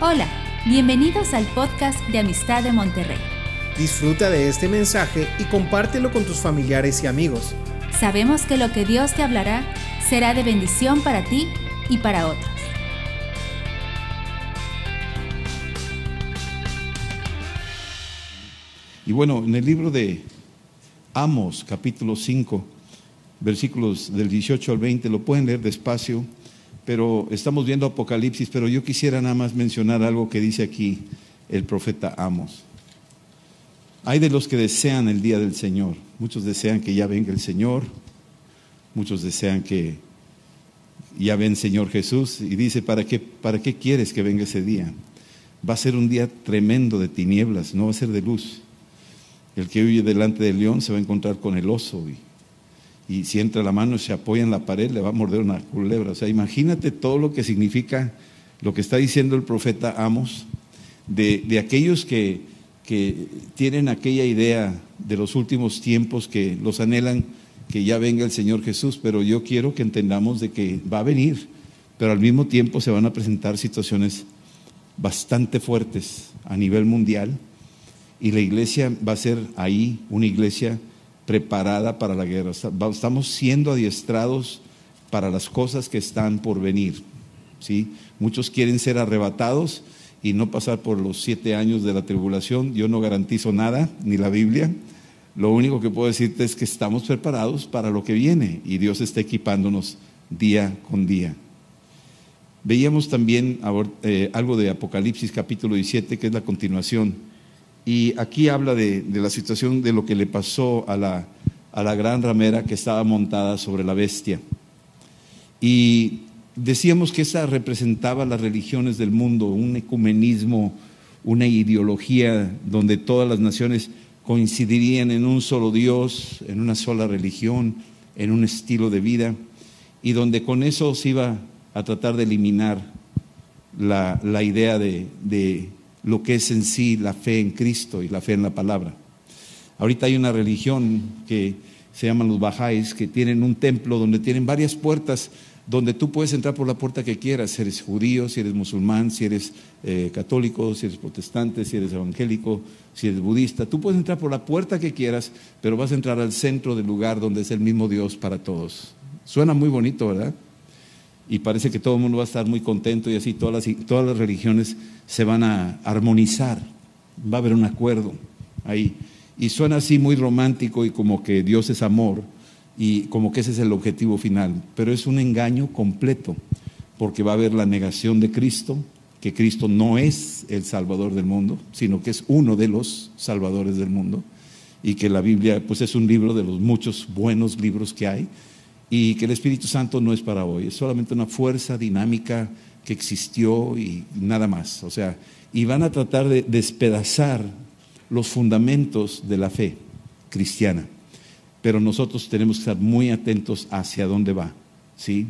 Hola, bienvenidos al podcast de Amistad de Monterrey. Disfruta de este mensaje y compártelo con tus familiares y amigos. Sabemos que lo que Dios te hablará será de bendición para ti y para otros. Y bueno, en el libro de Amos, capítulo 5, versículos del 18 al 20, lo pueden leer despacio pero estamos viendo Apocalipsis, pero yo quisiera nada más mencionar algo que dice aquí el profeta Amos. Hay de los que desean el día del Señor. Muchos desean que ya venga el Señor, muchos desean que ya ven Señor Jesús y dice, ¿para qué, ¿para qué quieres que venga ese día? Va a ser un día tremendo de tinieblas, no va a ser de luz. El que huye delante del león se va a encontrar con el oso y si entra la mano y se apoya en la pared, le va a morder una culebra. O sea, imagínate todo lo que significa lo que está diciendo el profeta Amos, de, aquellos que, que, tienen aquella idea de los últimos tiempos, que los anhelan que ya venga el Señor Jesús, pero yo quiero que entendamos de que va a venir, pero al mismo tiempo se van a presentar situaciones bastante fuertes a nivel mundial y la iglesia va a ser ahí una iglesia preparada para la guerra. Estamos siendo adiestrados para las cosas que están por venir. ¿sí? Muchos quieren ser arrebatados y no pasar por los siete años de la tribulación. Yo no garantizo nada, ni la Biblia. Lo único que puedo decirte es que estamos preparados para lo que viene y Dios está equipándonos día con día. Veíamos también eh, algo de Apocalipsis capítulo 17, que es la continuación y aquí habla de, la situación de lo que le pasó a la, a la gran ramera que estaba montada sobre la bestia. Y decíamos que esa representaba las religiones del mundo, un ecumenismo, una ideología donde todas las naciones coincidirían en un solo Dios, en una sola religión, en un estilo de vida, y donde con eso se iba a tratar de eliminar la, la idea de, de lo que es en sí la fe en Cristo y la fe en la palabra. Ahorita hay una religión que se llaman los Bajáis, que tienen un templo donde tienen varias puertas donde tú puedes entrar por la puerta que quieras, si eres judío, si eres musulmán, si eres eh, católico, si eres protestante, si eres evangélico, si eres budista, tú puedes entrar por la puerta que quieras, pero vas a entrar al centro del lugar donde es el mismo Dios para todos. Suena muy bonito, ¿verdad? Y parece que todo el mundo va a estar muy contento y así todas las, todas las religiones se van a armonizar, va a haber un acuerdo ahí. Y suena así muy romántico y como que Dios es amor y como que ese es el objetivo final, pero es un engaño completo, porque va a haber la negación de Cristo, que Cristo no es el Salvador del mundo, sino que es uno de los salvadores del mundo, y que la Biblia pues es un libro de los muchos buenos libros que hay, y que el Espíritu Santo no es para hoy, es solamente una fuerza dinámica que existió y nada más. O sea, y van a tratar de despedazar los fundamentos de la fe cristiana. Pero nosotros tenemos que estar muy atentos hacia dónde va, ¿sí?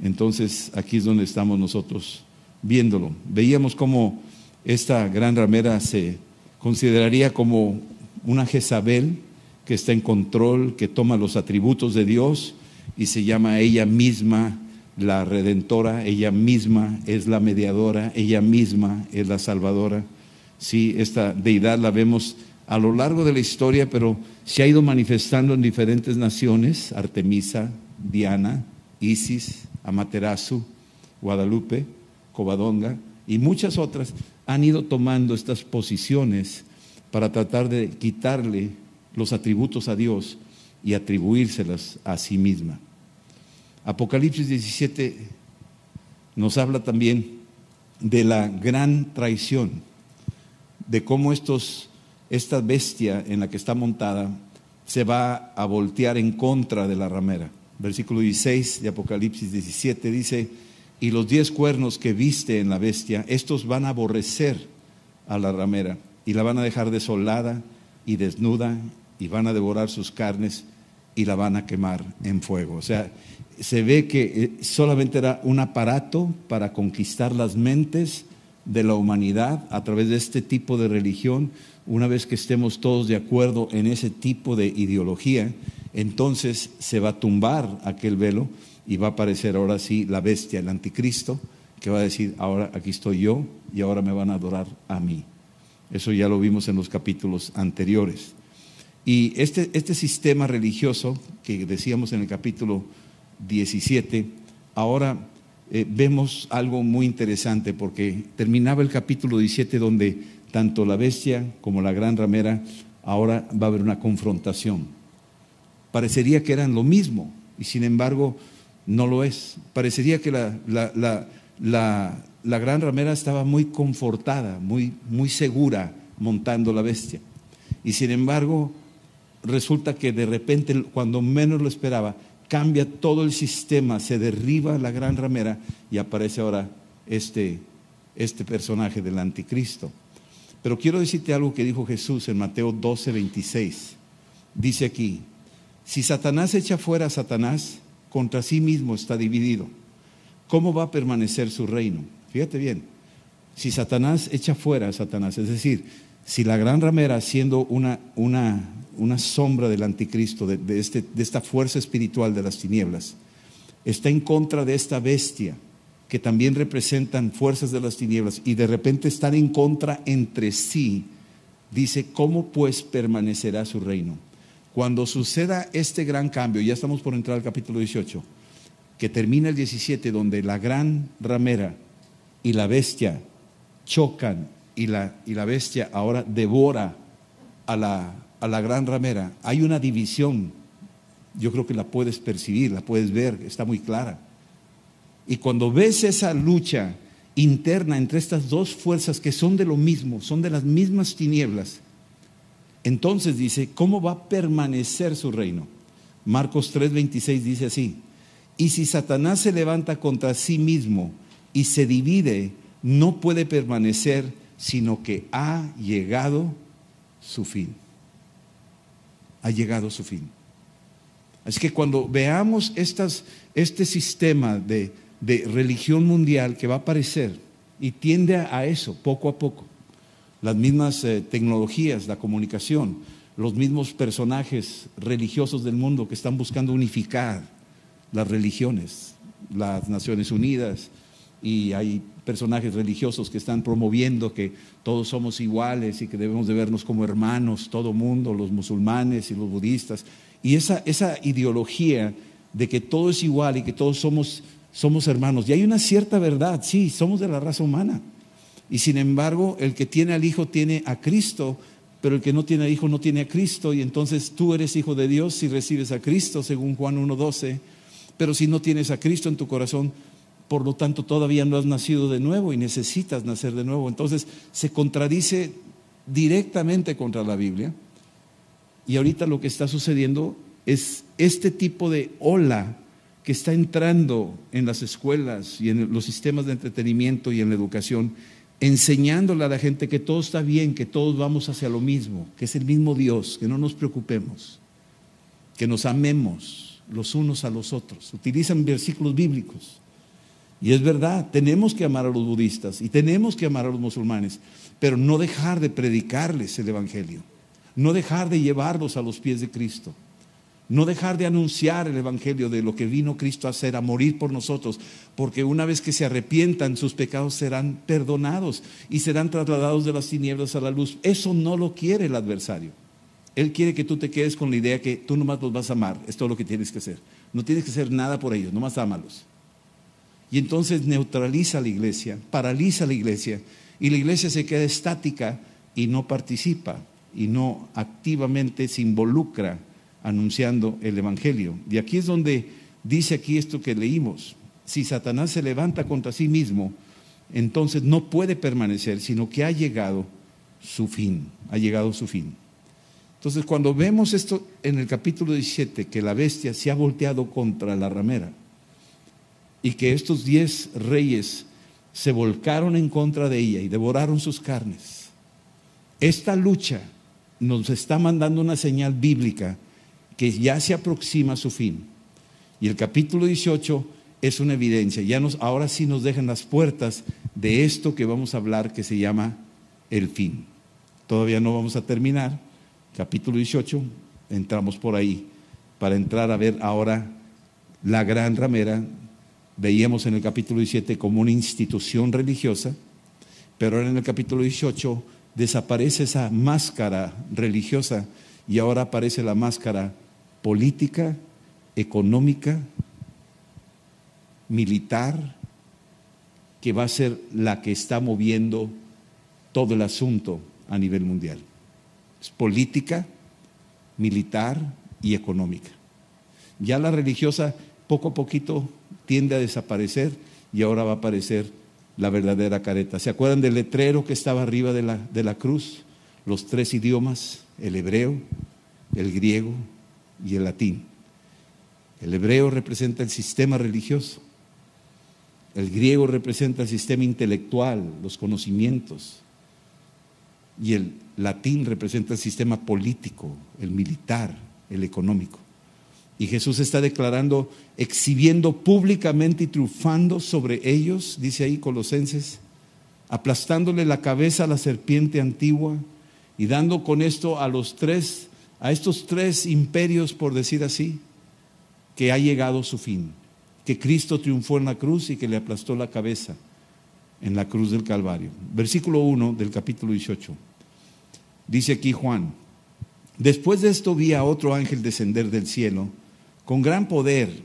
Entonces, aquí es donde estamos nosotros viéndolo. Veíamos cómo esta gran ramera se consideraría como una Jezabel que está en control, que toma los atributos de Dios y se llama ella misma la redentora, ella misma es la mediadora, ella misma es la salvadora. Sí, esta deidad la vemos a lo largo de la historia, pero se ha ido manifestando en diferentes naciones, Artemisa, Diana, Isis, Amaterasu, Guadalupe, Covadonga y muchas otras han ido tomando estas posiciones para tratar de quitarle los atributos a Dios y atribuírselas a sí misma. Apocalipsis 17 nos habla también de la gran traición, de cómo estos, esta bestia en la que está montada se va a voltear en contra de la ramera. Versículo 16 de Apocalipsis 17 dice, y los diez cuernos que viste en la bestia, estos van a aborrecer a la ramera y la van a dejar desolada y desnuda y van a devorar sus carnes y la van a quemar en fuego. O sea, se ve que eh, solamente era un aparato para conquistar las mentes de la humanidad a través de este tipo de religión. Una vez que estemos todos de acuerdo en ese tipo de ideología, entonces se va a tumbar aquel velo y va a aparecer ahora sí la bestia, el anticristo, que va a decir, ahora aquí estoy yo y ahora me van a adorar a mí. Eso ya lo vimos en los capítulos anteriores. Y este, este sistema religioso que decíamos en el capítulo 17, ahora eh, vemos algo muy interesante porque terminaba el capítulo 17 donde tanto la bestia como la gran ramera, ahora va a haber una confrontación. Parecería que eran lo mismo y sin embargo no lo es. Parecería que la, la, la gran ramera estaba muy confortada, muy, muy segura montando la bestia. Y sin embargo, resulta que de repente, cuando menos lo esperaba, cambia todo el sistema, se derriba la gran ramera y aparece ahora este, este personaje del anticristo. Pero quiero decirte algo que dijo Jesús en Mateo 12, 26. Dice aquí, si Satanás echa fuera a Satanás, contra sí mismo está dividido. ¿Cómo va a permanecer su reino? Fíjate bien, si Satanás echa fuera a Satanás, es decir, si la gran ramera, siendo una, una, una sombra del anticristo, de, este, de esta fuerza espiritual de las tinieblas, está en contra de esta bestia, que también representan fuerzas de las tinieblas, y de repente están en contra entre sí, dice, ¿cómo pues permanecerá su reino? Cuando suceda este gran cambio, ya estamos por entrar al capítulo 18, que termina el 17, donde la gran ramera y la bestia chocan y la, y la bestia ahora devora a la, a la gran ramera, hay una división. Yo creo que la puedes percibir, la puedes ver, está muy clara. Y cuando ves esa lucha interna entre estas dos fuerzas que son de lo mismo, son de las mismas tinieblas, entonces dice, ¿cómo va a permanecer su reino? Marcos 3:26 dice así, y si Satanás se levanta contra sí mismo y se divide, no puede permanecer, sino que ha llegado su fin. Ha llegado su fin. Así que cuando veamos este sistema de, de religión mundial que va a aparecer y tiende a eso poco a poco, las mismas eh, tecnologías, la comunicación, los mismos personajes religiosos del mundo que están buscando unificar las religiones, las Naciones Unidas, y hay personajes religiosos que están promoviendo que todos somos iguales y que debemos de vernos como hermanos, todo mundo, los musulmanes y los budistas. Y esa, esa ideología de que todo es igual y que todos somos, somos hermanos. Y hay una cierta verdad, sí, somos de la raza humana. Y sin embargo, el que tiene al Hijo tiene a Cristo, pero el que no tiene al Hijo no tiene a Cristo. Y entonces tú eres hijo de Dios si recibes a Cristo, según Juan 1.12. Pero si no tienes a Cristo en tu corazón, por lo tanto todavía no has nacido de nuevo y necesitas nacer de nuevo. Entonces se contradice directamente contra la Biblia. Y ahorita lo que está sucediendo es este tipo de ola que está entrando en las escuelas y en los sistemas de entretenimiento y en la educación, enseñándole a la gente que todo está bien, que todos vamos hacia lo mismo, que es el mismo Dios, que no nos preocupemos, que nos amemos los unos a los otros. Utilizan versículos bíblicos. Y es verdad, tenemos que amar a los budistas y tenemos que amar a los musulmanes, pero no dejar de predicarles el Evangelio, no dejar de llevarlos a los pies de Cristo. No dejar de anunciar el Evangelio de lo que vino Cristo a hacer, a morir por nosotros, porque una vez que se arrepientan, sus pecados serán perdonados y serán trasladados de las tinieblas a la luz. Eso no lo quiere el adversario. Él quiere que tú te quedes con la idea que tú nomás los vas a amar. Es todo lo que tienes que hacer. No tienes que hacer nada por ellos, nomás ámalos. Y entonces neutraliza la iglesia, paraliza la iglesia, y la iglesia se queda estática y no participa y no activamente se involucra anunciando el Evangelio. Y aquí es donde dice aquí esto que leímos. Si Satanás se levanta contra sí mismo, entonces no puede permanecer, sino que ha llegado su fin, ha llegado su fin. Entonces cuando vemos esto en el capítulo 17, que la bestia se ha volteado contra la ramera y que estos diez reyes se volcaron en contra de ella y devoraron sus carnes, esta lucha nos está mandando una señal bíblica que ya se aproxima a su fin. Y el capítulo 18 es una evidencia. Ya nos, ahora sí nos dejan las puertas de esto que vamos a hablar que se llama el fin. Todavía no vamos a terminar. Capítulo 18, entramos por ahí para entrar a ver ahora la gran ramera. Veíamos en el capítulo 17 como una institución religiosa, Pero ahora en el capítulo 18 desaparece esa máscara religiosa y ahora aparece la máscara política, económica, militar, que va a ser la que está moviendo todo el asunto a nivel mundial. Es política, militar y económica. Ya la religiosa poco a poquito tiende a desaparecer y ahora va a aparecer la verdadera careta. ¿Se acuerdan del letrero que estaba arriba de la, de la cruz? Los tres idiomas, el hebreo, el griego y el latín. El hebreo representa el sistema religioso. El griego representa el sistema intelectual, los conocimientos. Y el latín representa el sistema político, el militar, el económico. Y Jesús está declarando, exhibiendo públicamente y triunfando sobre ellos, dice ahí Colosenses, aplastándole la cabeza a la serpiente antigua y dando con esto a los tres, a estos tres imperios, por decir así, que ha llegado su fin, que Cristo triunfó en la cruz y que le aplastó la cabeza en la cruz del Calvario. Versículo 1 del capítulo 18. Dice aquí Juan, después de esto vi a otro ángel descender del cielo con gran poder,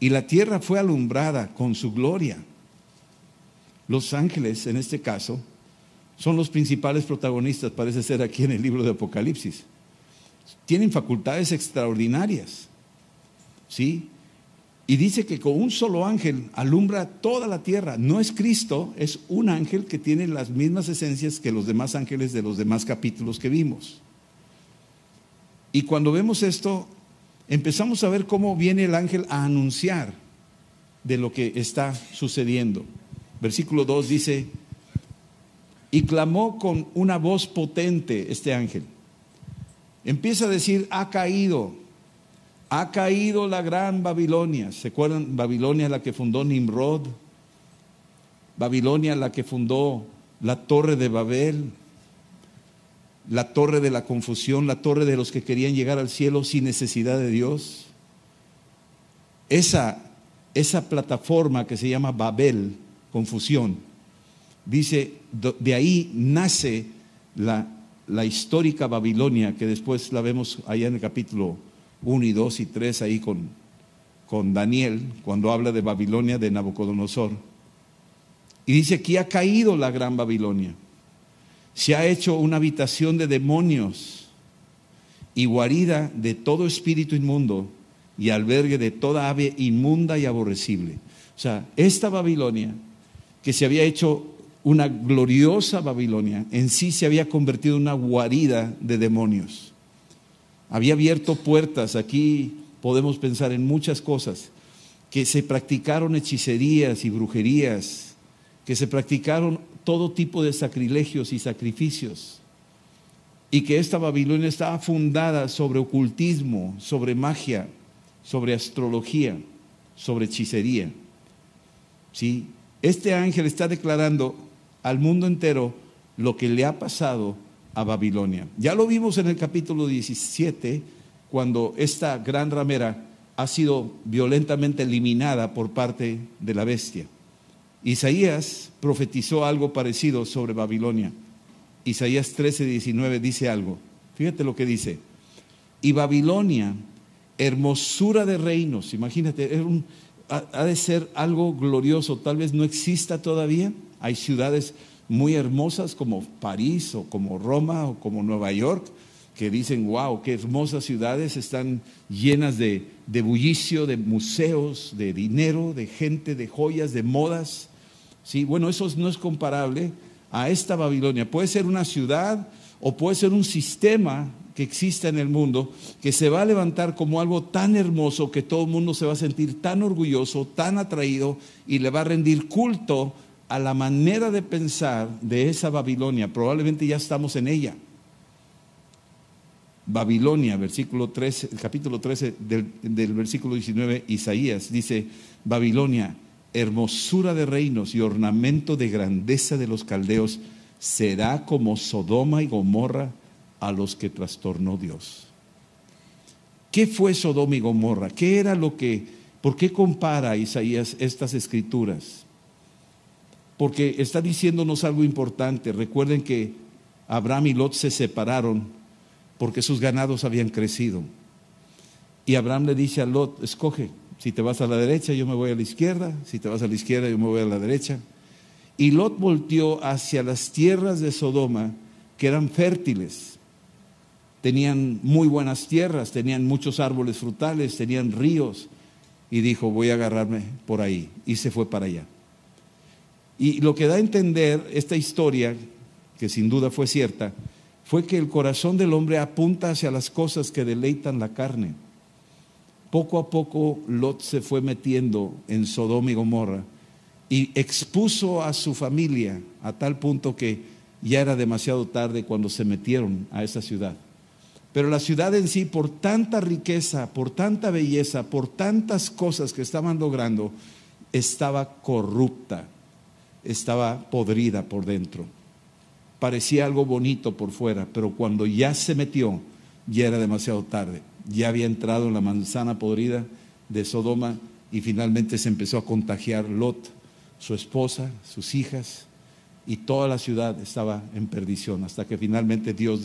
y la tierra fue alumbrada con su gloria. Los ángeles, en este caso, son los principales protagonistas, parece ser aquí en el libro de Apocalipsis. Tienen facultades extraordinarias. ¿Sí? Y dice que con un solo ángel alumbra toda la tierra. No es Cristo, es un ángel que tiene las mismas esencias que los demás ángeles de los demás capítulos que vimos. Y cuando vemos esto, empezamos a ver cómo viene el ángel a anunciar de lo que está sucediendo. Versículo 2 dice, y clamó con una voz potente este ángel. Empieza a decir, ha caído, ha caído la gran Babilonia. ¿Se acuerdan? Babilonia la que fundó Nimrod, Babilonia la que fundó la torre de Babel, la torre de la confusión, la torre de los que querían llegar al cielo sin necesidad de Dios. Esa, esa plataforma que se llama Babel, confusión, dice, de ahí nace la, la histórica Babilonia, que después la vemos allá en el capítulo 1 y 2 y 3, ahí con, con Daniel, cuando habla de Babilonia de Nabucodonosor. Y dice, aquí ha caído la gran Babilonia se ha hecho una habitación de demonios y guarida de todo espíritu inmundo y albergue de toda ave inmunda y aborrecible. O sea, esta Babilonia, que se había hecho una gloriosa Babilonia, en sí se había convertido en una guarida de demonios. Había abierto puertas, aquí podemos pensar en muchas cosas, que se practicaron hechicerías y brujerías, que se practicaron todo tipo de sacrilegios y sacrificios. Y que esta Babilonia estaba fundada sobre ocultismo, sobre magia, sobre astrología, sobre hechicería. ¿Sí? Este ángel está declarando al mundo entero lo que le ha pasado a Babilonia. Ya lo vimos en el capítulo 17, cuando esta gran ramera ha sido violentamente eliminada por parte de la bestia. Isaías profetizó algo parecido sobre Babilonia. Isaías 13, 19 dice algo. Fíjate lo que dice. Y Babilonia, hermosura de reinos, imagínate, ha de ser algo glorioso, tal vez no exista todavía. Hay ciudades muy hermosas como París o como Roma o como Nueva York que dicen, wow, qué hermosas ciudades, están llenas de bullicio, de museos, de dinero, de gente, de joyas, de modas. Sí, bueno, eso no es comparable a esta Babilonia. Puede ser una ciudad o puede ser un sistema que exista en el mundo que se va a levantar como algo tan hermoso que todo el mundo se va a sentir tan orgulloso, tan atraído y le va a rendir culto a la manera de pensar de esa Babilonia. Probablemente ya estamos en ella. Babilonia, versículo 13, capítulo 13 del, del versículo 19, Isaías dice, Babilonia, hermosura de reinos y ornamento de grandeza de los caldeos, será como Sodoma y Gomorra a los que trastornó Dios. ¿Qué fue Sodoma y Gomorra? ¿Qué era lo que, por qué compara Isaías estas escrituras? porque está diciéndonos algo importante. Recuerden que Abraham y Lot se separaron porque sus ganados habían crecido. Y Abraham le dice a Lot, escoge, si te vas a la derecha, yo me voy a la izquierda, si te vas a la izquierda, yo me voy a la derecha. Y Lot volteó hacia las tierras de Sodoma, que eran fértiles. Tenían muy buenas tierras, tenían muchos árboles frutales, tenían ríos. Y dijo, voy a agarrarme por ahí. Y se fue para allá. Y lo que da a entender esta historia, que sin duda fue cierta, fue que el corazón del hombre apunta hacia las cosas que deleitan la carne. Poco a poco Lot se fue metiendo en Sodoma y Gomorra y expuso a su familia a tal punto que ya era demasiado tarde cuando se metieron a esa ciudad. Pero la ciudad en sí, por tanta riqueza, por tanta belleza, por tantas cosas que estaban logrando, estaba corrupta, estaba podrida por dentro. Parecía algo bonito por fuera, pero cuando ya se metió, ya era demasiado tarde ya había entrado en la manzana podrida de Sodoma y finalmente se empezó a contagiar Lot, su esposa, sus hijas, y toda la ciudad estaba en perdición hasta que finalmente Dios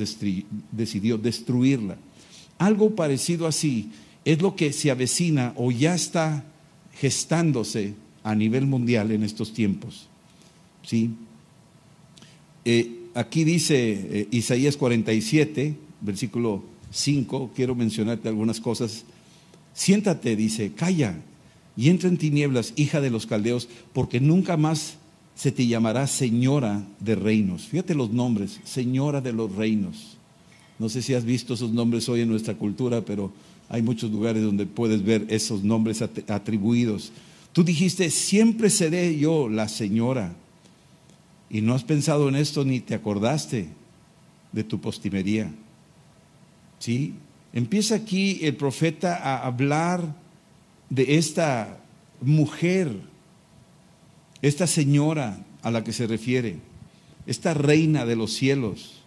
decidió destruirla. Algo parecido así es lo que se avecina o ya está gestándose a nivel mundial en estos tiempos. ¿Sí? Eh, aquí dice eh, Isaías 47, versículo 5, quiero mencionarte algunas cosas. Siéntate, dice, calla y entra en tinieblas, hija de los caldeos, porque nunca más se te llamará señora de reinos. Fíjate los nombres, señora de los reinos. No sé si has visto esos nombres hoy en nuestra cultura, pero hay muchos lugares donde puedes ver esos nombres atribuidos. Tú dijiste, siempre seré yo la señora. Y no has pensado en esto ni te acordaste de tu postimería. ¿Sí? Empieza aquí el profeta a hablar de esta mujer, esta señora a la que se refiere, esta reina de los cielos.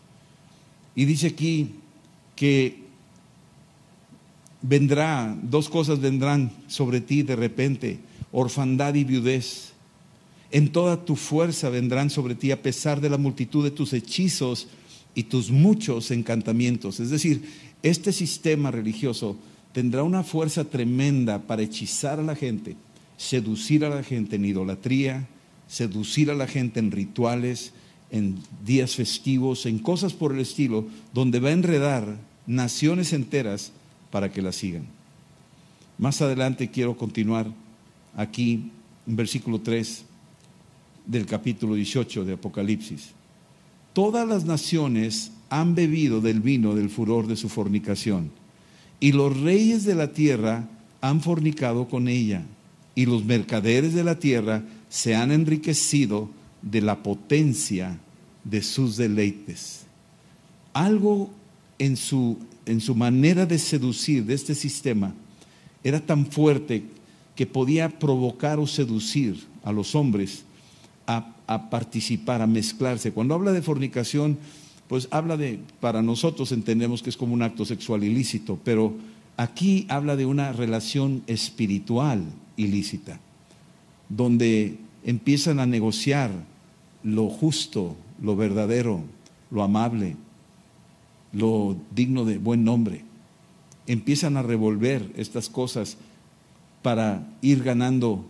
Y dice aquí que vendrá, dos cosas vendrán sobre ti de repente, orfandad y viudez. En toda tu fuerza vendrán sobre ti a pesar de la multitud de tus hechizos y tus muchos encantamientos. Es decir, este sistema religioso tendrá una fuerza tremenda para hechizar a la gente, seducir a la gente en idolatría, seducir a la gente en rituales, en días festivos, en cosas por el estilo, donde va a enredar naciones enteras para que la sigan. Más adelante quiero continuar aquí en versículo 3 del capítulo 18 de Apocalipsis todas las naciones han bebido del vino del furor de su fornicación, y los reyes de la tierra han fornicado con ella, y los mercaderes de la tierra se han enriquecido de la potencia de sus deleites. Algo en su, en su manera de seducir de este sistema era tan fuerte que podía provocar o seducir a los hombres a a participar, a mezclarse. Cuando habla de fornicación, pues habla de, para nosotros entendemos que es como un acto sexual ilícito, pero aquí habla de una relación espiritual ilícita, donde empiezan a negociar lo justo, lo verdadero, lo amable, lo digno de buen nombre. Empiezan a revolver estas cosas para ir ganando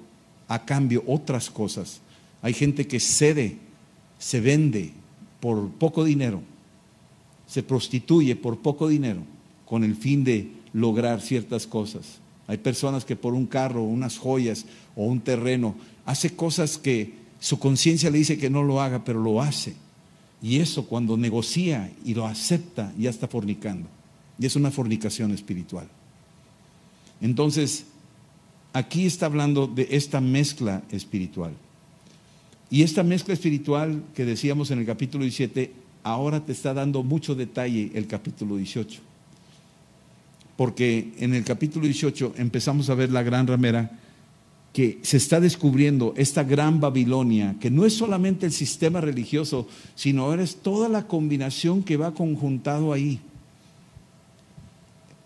a cambio otras cosas hay gente que cede, se vende por poco dinero, se prostituye por poco dinero con el fin de lograr ciertas cosas. Hay personas que por un carro, unas joyas o un terreno hace cosas que su conciencia le dice que no lo haga, pero lo hace. Y eso cuando negocia y lo acepta, ya está fornicando. Y es una fornicación espiritual. Entonces, aquí está hablando de esta mezcla espiritual. Y esta mezcla espiritual que decíamos en el capítulo 17, ahora te está dando mucho detalle el capítulo 18. Porque en el capítulo 18 empezamos a ver la gran ramera que se está descubriendo esta gran Babilonia, que no es solamente el sistema religioso, sino es toda la combinación que va conjuntado ahí.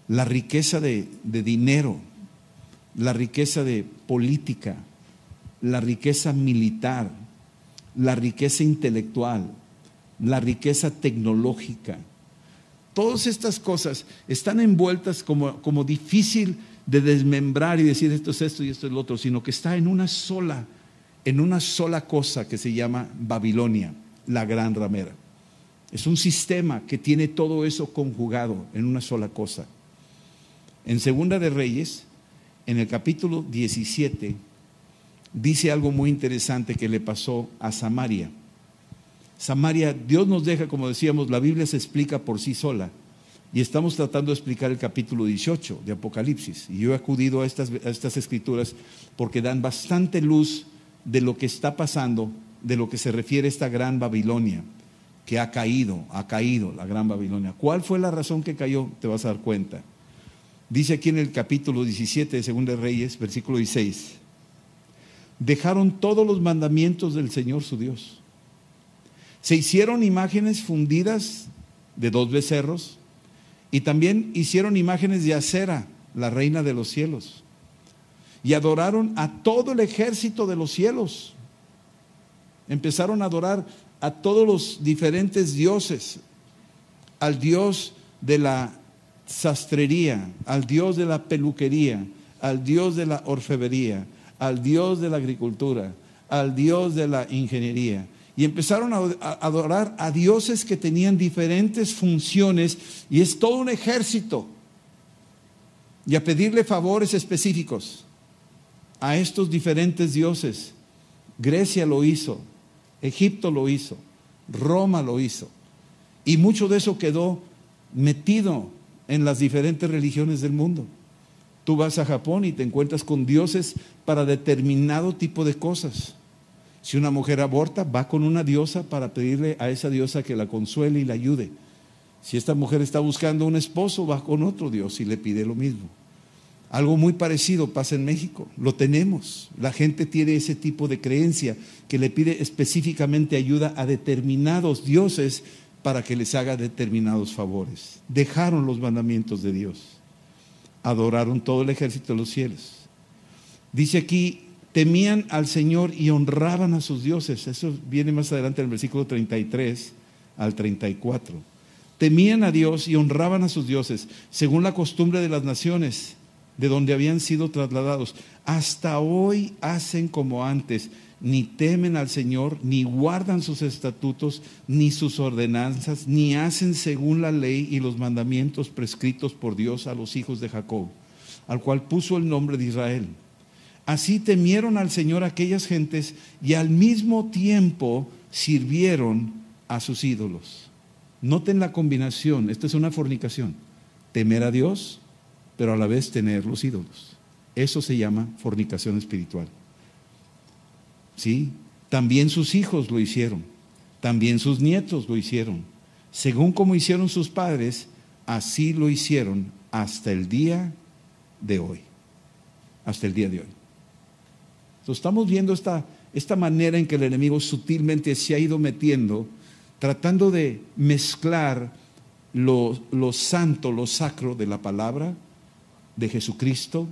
La riqueza de dinero, la riqueza de política, la riqueza militar, la riqueza intelectual, la riqueza tecnológica. Todas estas cosas están envueltas como, como difícil de desmembrar y decir esto es esto y esto es lo otro, sino que está en una sola, en una sola cosa que se llama Babilonia, la gran ramera. Es un sistema que tiene todo eso conjugado en una sola cosa. En Segunda de Reyes, en el capítulo 17, dice algo muy interesante que le pasó a Samaria. Samaria, Dios nos deja, como decíamos, la Biblia se explica por sí sola. Y estamos tratando de explicar el capítulo 18 de Apocalipsis. Y yo he acudido a estas, a estas escrituras porque dan bastante luz de lo que está pasando, de lo que se refiere a esta gran Babilonia, que ha caído, ha caído la gran Babilonia. ¿Cuál fue la razón que cayó? Te vas a dar cuenta. Dice aquí en el capítulo 17 de Segunda Reyes, versículo 16, dejaron todos los mandamientos del Señor su Dios. Se hicieron imágenes fundidas de dos becerros y también hicieron imágenes de acera, la reina de los cielos. Y adoraron a todo el ejército de los cielos. Empezaron a adorar a todos los diferentes dioses, al dios de la sastrería, al dios de la peluquería, al dios de la orfebrería, al Dios de la agricultura, al Dios de la ingeniería. Y empezaron a adorar a dioses que tenían diferentes funciones y es todo un ejército. Y a pedirle favores específicos a estos diferentes dioses. Grecia lo hizo, Egipto lo hizo, Roma lo hizo. Y mucho de eso quedó metido en las diferentes religiones del mundo. Tú vas a Japón y te encuentras con dioses para determinado tipo de cosas. Si una mujer aborta, va con una diosa para pedirle a esa diosa que la consuele y la ayude. Si esta mujer está buscando un esposo, va con otro dios y le pide lo mismo. Algo muy parecido pasa en México, lo tenemos. La gente tiene ese tipo de creencia que le pide específicamente ayuda a determinados dioses para que les haga determinados favores. Dejaron los mandamientos de Dios adoraron todo el ejército de los cielos. Dice aquí, temían al Señor y honraban a sus dioses. Eso viene más adelante en el versículo 33 al 34. Temían a Dios y honraban a sus dioses, según la costumbre de las naciones de donde habían sido trasladados. Hasta hoy hacen como antes ni temen al Señor, ni guardan sus estatutos, ni sus ordenanzas, ni hacen según la ley y los mandamientos prescritos por Dios a los hijos de Jacob, al cual puso el nombre de Israel. Así temieron al Señor aquellas gentes y al mismo tiempo sirvieron a sus ídolos. Noten la combinación, esta es una fornicación, temer a Dios, pero a la vez tener los ídolos. Eso se llama fornicación espiritual. ¿Sí? También sus hijos lo hicieron, también sus nietos lo hicieron. Según como hicieron sus padres, así lo hicieron hasta el día de hoy. Hasta el día de hoy. Entonces, estamos viendo esta, esta manera en que el enemigo sutilmente se ha ido metiendo, tratando de mezclar lo, lo santo, lo sacro de la palabra de Jesucristo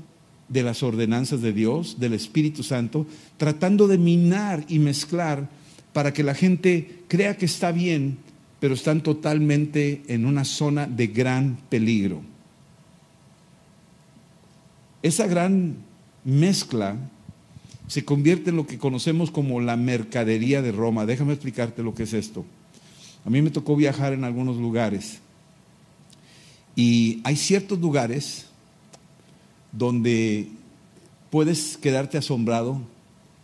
de las ordenanzas de Dios, del Espíritu Santo, tratando de minar y mezclar para que la gente crea que está bien, pero están totalmente en una zona de gran peligro. Esa gran mezcla se convierte en lo que conocemos como la mercadería de Roma. Déjame explicarte lo que es esto. A mí me tocó viajar en algunos lugares y hay ciertos lugares donde puedes quedarte asombrado.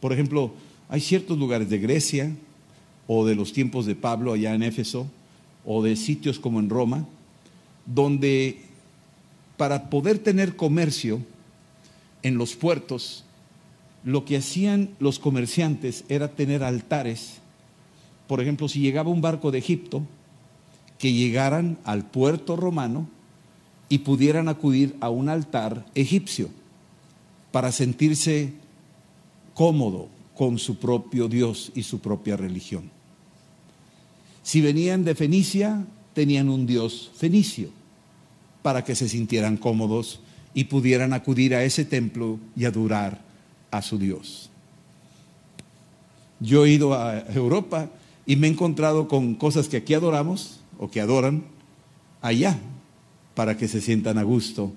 Por ejemplo, hay ciertos lugares de Grecia o de los tiempos de Pablo allá en Éfeso o de sitios como en Roma, donde para poder tener comercio en los puertos, lo que hacían los comerciantes era tener altares. Por ejemplo, si llegaba un barco de Egipto, que llegaran al puerto romano y pudieran acudir a un altar egipcio para sentirse cómodo con su propio Dios y su propia religión. Si venían de Fenicia, tenían un Dios fenicio para que se sintieran cómodos y pudieran acudir a ese templo y adorar a su Dios. Yo he ido a Europa y me he encontrado con cosas que aquí adoramos o que adoran allá para que se sientan a gusto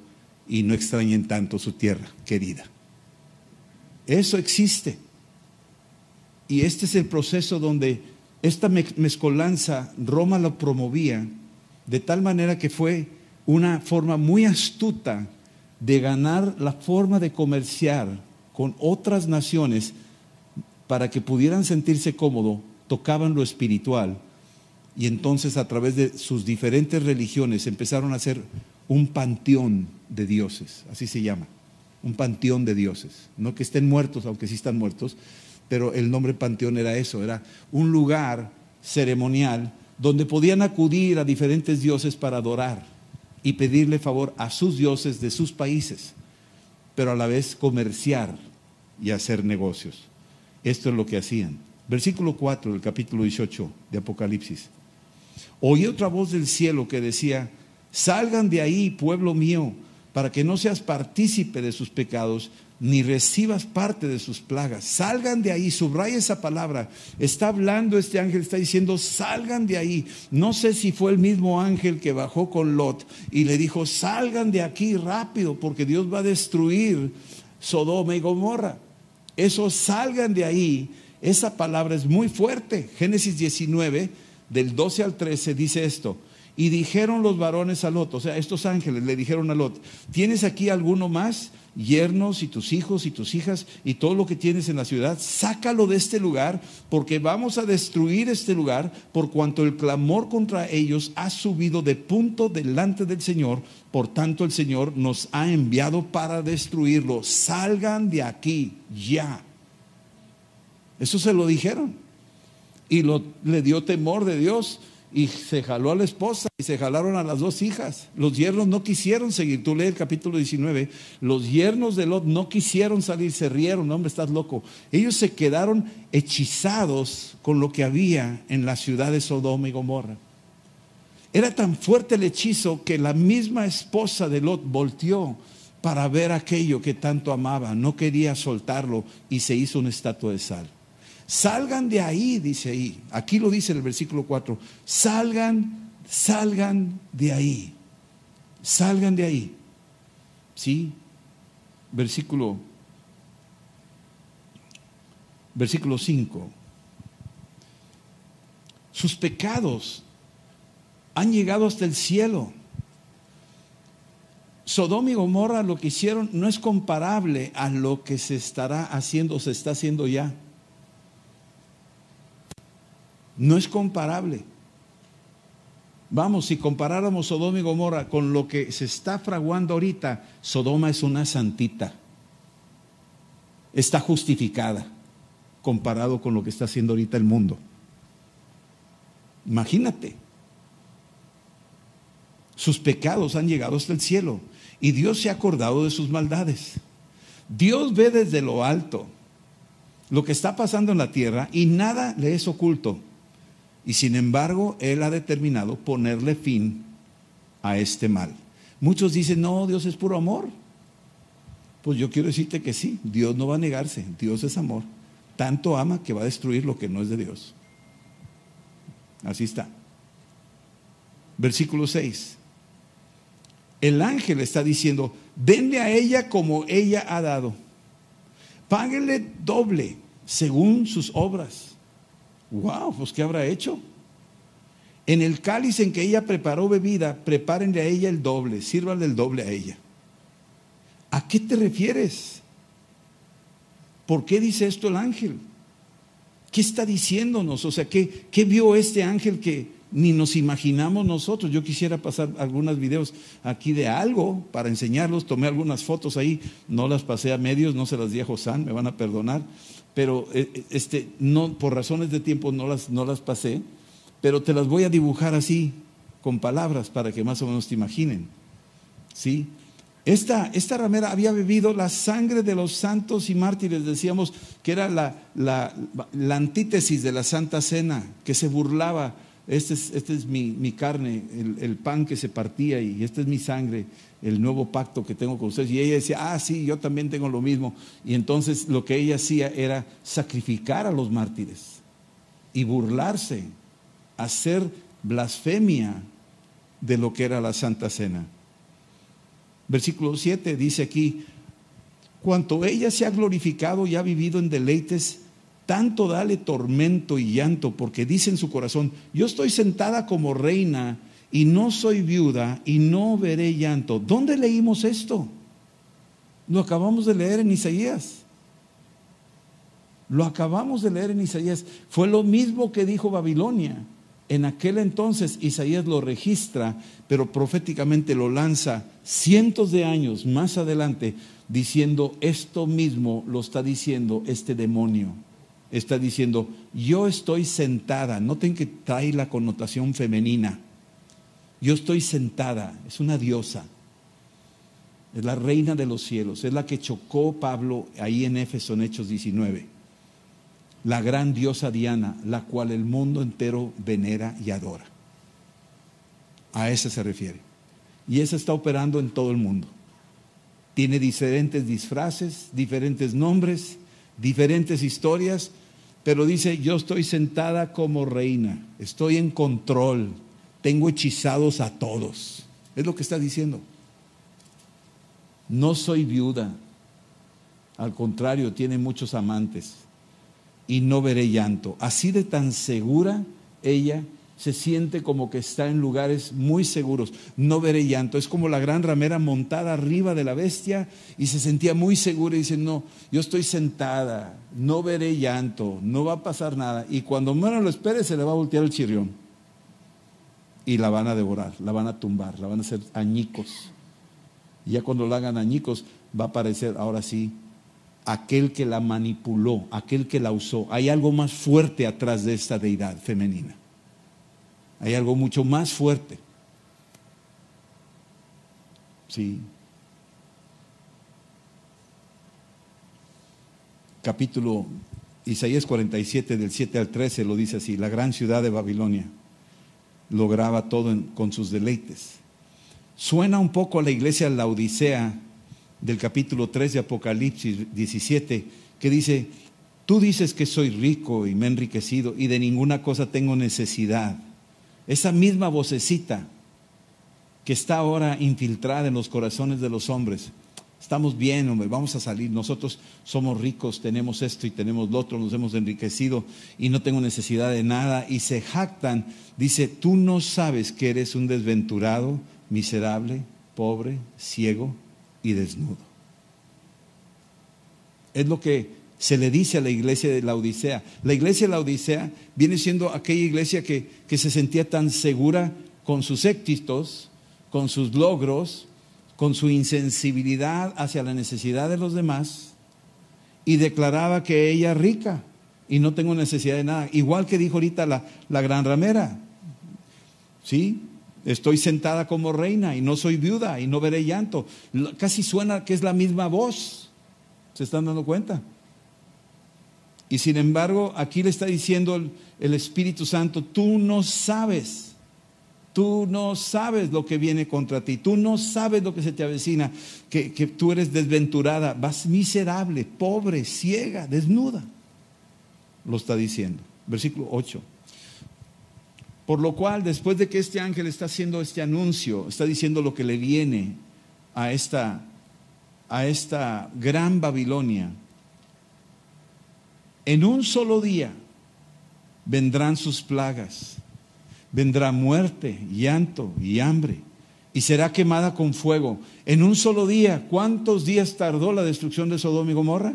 y no extrañen tanto su tierra querida. Eso existe. Y este es el proceso donde esta mezcolanza Roma lo promovía de tal manera que fue una forma muy astuta de ganar la forma de comerciar con otras naciones para que pudieran sentirse cómodo, tocaban lo espiritual y entonces a través de sus diferentes religiones empezaron a hacer un panteón de dioses, así se llama, un panteón de dioses, no que estén muertos, aunque sí están muertos, pero el nombre panteón era eso, era un lugar ceremonial donde podían acudir a diferentes dioses para adorar y pedirle favor a sus dioses de sus países, pero a la vez comerciar y hacer negocios. Esto es lo que hacían. Versículo 4 del capítulo 18 de Apocalipsis. Oí otra voz del cielo que decía, salgan de ahí, pueblo mío, para que no seas partícipe de sus pecados, ni recibas parte de sus plagas. Salgan de ahí, subraya esa palabra. Está hablando este ángel, está diciendo, salgan de ahí. No sé si fue el mismo ángel que bajó con Lot y le dijo, salgan de aquí rápido, porque Dios va a destruir Sodoma y Gomorra. Eso, salgan de ahí. Esa palabra es muy fuerte. Génesis 19, del 12 al 13, dice esto. Y dijeron los varones a Lot, o sea, estos ángeles le dijeron a Lot, ¿tienes aquí alguno más? yernos y tus hijos y tus hijas y todo lo que tienes en la ciudad, sácalo de este lugar porque vamos a destruir este lugar por cuanto el clamor contra ellos ha subido de punto delante del Señor, por tanto el Señor nos ha enviado para destruirlo. Salgan de aquí ya. Eso se lo dijeron. Y le dio temor de Dios y se jaló a la esposa y se jalaron a las dos hijas. Los yernos no quisieron seguir. Tú lees el capítulo 19. Los yernos de Lot no quisieron salir, se rieron. Hombre, estás loco. Ellos se quedaron hechizados con lo que había en la ciudad de Sodoma y Gomorra. Era tan fuerte el hechizo que la misma esposa de Lot volteó para ver aquello que tanto amaba. No quería soltarlo y se hizo una estatua de sal. Salgan de ahí, dice ahí. Aquí lo dice en el versículo 4. Salgan, salgan de ahí. Salgan de ahí. ¿Sí? Versículo versículo 5. Sus pecados han llegado hasta el cielo. Sodoma y Gomorra lo que hicieron no es comparable a lo que se estará haciendo, se está haciendo ya. No es comparable. Vamos, si comparáramos Sodoma y Gomorra con lo que se está fraguando ahorita, Sodoma es una santita. Está justificada comparado con lo que está haciendo ahorita el mundo. Imagínate. Sus pecados han llegado hasta el cielo y Dios se ha acordado de sus maldades. Dios ve desde lo alto lo que está pasando en la tierra y nada le es oculto. Y sin embargo, Él ha determinado ponerle fin a este mal. Muchos dicen, no, Dios es puro amor. Pues yo quiero decirte que sí, Dios no va a negarse, Dios es amor. Tanto ama que va a destruir lo que no es de Dios. Así está. Versículo 6. El ángel está diciendo, denle a ella como ella ha dado. Páguenle doble según sus obras. Wow, pues ¿qué habrá hecho? En el cáliz en que ella preparó bebida, prepárenle a ella el doble, sírvanle el doble a ella. ¿A qué te refieres? ¿Por qué dice esto el ángel? ¿Qué está diciéndonos? O sea, ¿qué, qué vio este ángel que ni nos imaginamos nosotros? Yo quisiera pasar algunos videos aquí de algo para enseñarlos. Tomé algunas fotos ahí, no las pasé a medios, no se las di a Josán, me van a perdonar pero eh, eh, este, no, por razones de tiempo no las, no las pasé, pero te las voy a dibujar así, con palabras, para que más o menos te imaginen. ¿Sí? Esta, esta ramera había bebido la sangre de los santos y mártires, decíamos que era la, la, la antítesis de la Santa Cena, que se burlaba este es, este es mi, mi carne, el, el pan que se partía y esta es mi sangre, el nuevo pacto que tengo con ustedes. Y ella decía, ah, sí, yo también tengo lo mismo. Y entonces lo que ella hacía era sacrificar a los mártires y burlarse, hacer blasfemia de lo que era la Santa Cena. Versículo 7 dice aquí, cuanto ella se ha glorificado y ha vivido en deleites, tanto dale tormento y llanto, porque dice en su corazón, yo estoy sentada como reina y no soy viuda y no veré llanto. ¿Dónde leímos esto? Lo acabamos de leer en Isaías. Lo acabamos de leer en Isaías. Fue lo mismo que dijo Babilonia. En aquel entonces Isaías lo registra, pero proféticamente lo lanza cientos de años más adelante, diciendo esto mismo lo está diciendo este demonio. Está diciendo, yo estoy sentada, noten que trae la connotación femenina yo estoy sentada, es una diosa, es la reina de los cielos, es la que chocó Pablo ahí en Éfeso en Hechos 19. La gran diosa Diana, la cual el mundo entero venera y adora. A esa se refiere. Y esa está operando en todo el mundo. Tiene diferentes disfraces, diferentes nombres, diferentes historias, pero dice, yo estoy sentada como reina, estoy en control, tengo hechizados a todos. Es lo que está diciendo. No soy viuda. Al contrario, tiene muchos amantes. Y no veré llanto. Así de tan segura ella se siente como que está en lugares muy seguros. No veré llanto. Es como la gran ramera montada arriba de la bestia y se sentía muy segura y dice, no, yo estoy sentada, no veré llanto, no va a pasar nada. Y cuando menos lo espere se le va a voltear el chirrión y la van a devorar, la van a tumbar, la van a hacer añicos. Y ya cuando la hagan añicos, va a aparecer ahora sí aquel que la manipuló, aquel que la usó. Hay algo más fuerte atrás de esta deidad femenina. Hay algo mucho más fuerte. Sí. Capítulo Isaías 47 del 7 al 13 lo dice así, la gran ciudad de Babilonia lograba todo con sus deleites. Suena un poco a la iglesia la Odisea del capítulo 3 de Apocalipsis 17, que dice, tú dices que soy rico y me he enriquecido y de ninguna cosa tengo necesidad. Esa misma vocecita que está ahora infiltrada en los corazones de los hombres, estamos bien, hombre, vamos a salir. Nosotros somos ricos, tenemos esto y tenemos lo otro, nos hemos enriquecido y no tengo necesidad de nada. Y se jactan, dice, tú no sabes que eres un desventurado, miserable, pobre, ciego y desnudo. Es lo que se le dice a la iglesia de la Odisea. La iglesia de la Odisea viene siendo aquella iglesia que, que se sentía tan segura con sus éxitos, con sus logros, con su insensibilidad hacia la necesidad de los demás y declaraba que ella es rica y no tengo necesidad de nada. Igual que dijo ahorita la, la gran ramera. ¿Sí? Estoy sentada como reina y no soy viuda y no veré llanto. Casi suena que es la misma voz. ¿Se están dando cuenta? Y sin embargo, aquí le está diciendo el, Espíritu Santo, tú no sabes Tú no sabes lo que viene contra ti, tú no sabes lo que se te avecina, que, tú eres desventurada, vas miserable, pobre, ciega, desnuda. Lo está diciendo. Versículo 8. Por lo cual, después de que este ángel está haciendo este anuncio, está diciendo lo que le viene a esta, a esta gran Babilonia, en un solo día vendrán sus plagas vendrá muerte, llanto y hambre, y será quemada con fuego. En un solo día, ¿cuántos días tardó la destrucción de Sodoma y Gomorra?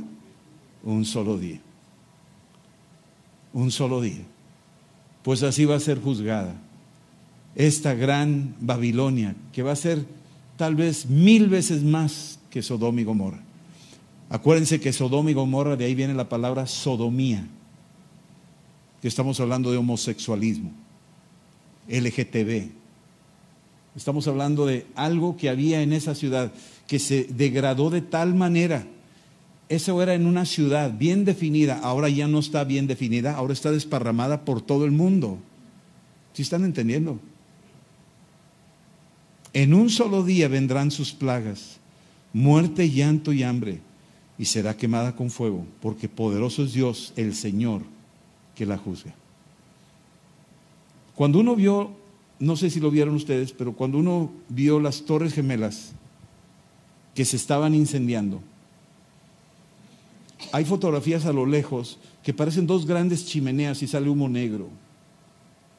Un solo día. Un solo día. Pues así va a ser juzgada esta gran Babilonia, que va a ser tal vez mil veces más que Sodoma y Gomorra. Acuérdense que Sodoma y Gomorra, de ahí viene la palabra sodomía, que estamos hablando de homosexualismo. LGTB. Estamos hablando de algo que había en esa ciudad que se degradó de tal manera. Eso era en una ciudad bien definida, ahora ya no está bien definida, ahora está desparramada por todo el mundo. ¿Sí están entendiendo? En un solo día vendrán sus plagas, muerte, llanto y hambre, y será quemada con fuego, porque poderoso es Dios, el Señor, que la juzga. Cuando uno vio, no sé si lo vieron ustedes, pero cuando uno vio las torres gemelas que se estaban incendiando, hay fotografías a lo lejos que parecen dos grandes chimeneas y sale humo negro